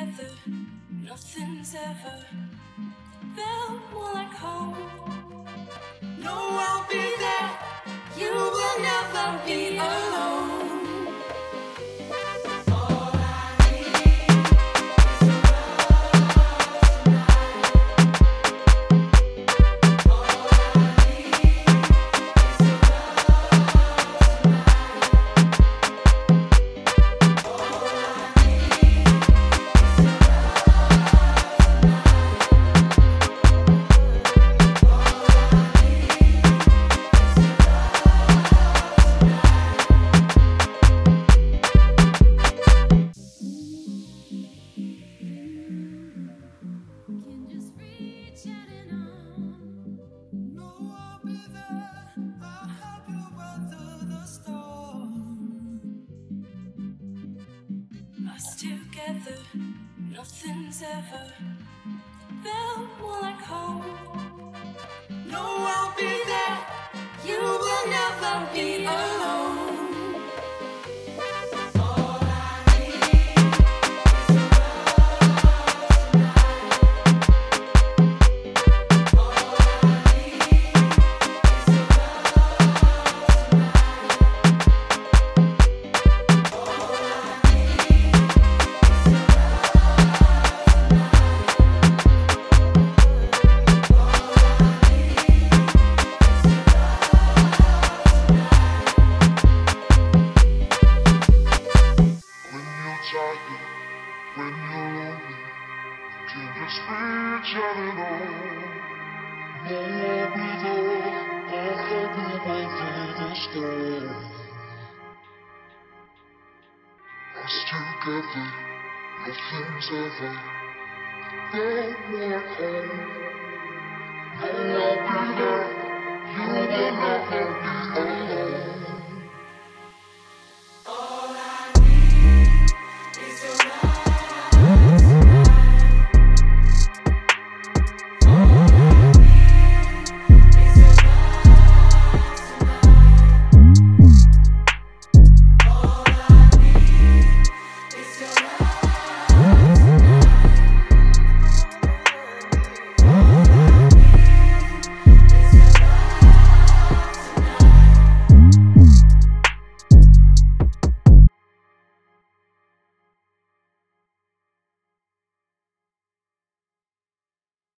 together, nothing's ever felt more like home. No, I'll be there. You will never be Us together, nothing's ever felt more like home. No, I'll be there. You will never be alone. When you're lonely, you out and on. No, I'll be there. I'll help you weather the storm. Us together, nothing's ever felt more home. No, I'll be there. You will never be alone.